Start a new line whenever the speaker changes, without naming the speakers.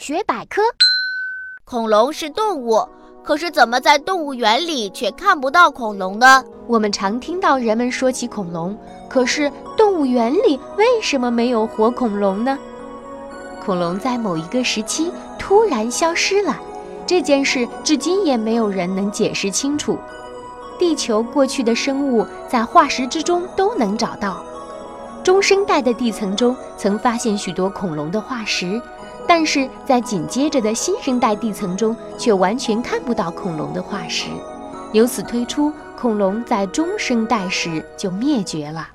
大学百科：
恐龙是动物，可是怎么在动物园里却看不到恐龙呢？
我们常听到人们说起恐龙，可是动物园里为什么没有活恐龙呢？恐龙在某一个时期突然消失了，这件事至今也没有人能解释清楚。地球过去的生物在化石之中都能找到。中生代的地层中曾发现许多恐龙的化石，但是在紧接着的新生代地层中却完全看不到恐龙的化石，由此推出恐龙在中生代时就灭绝了。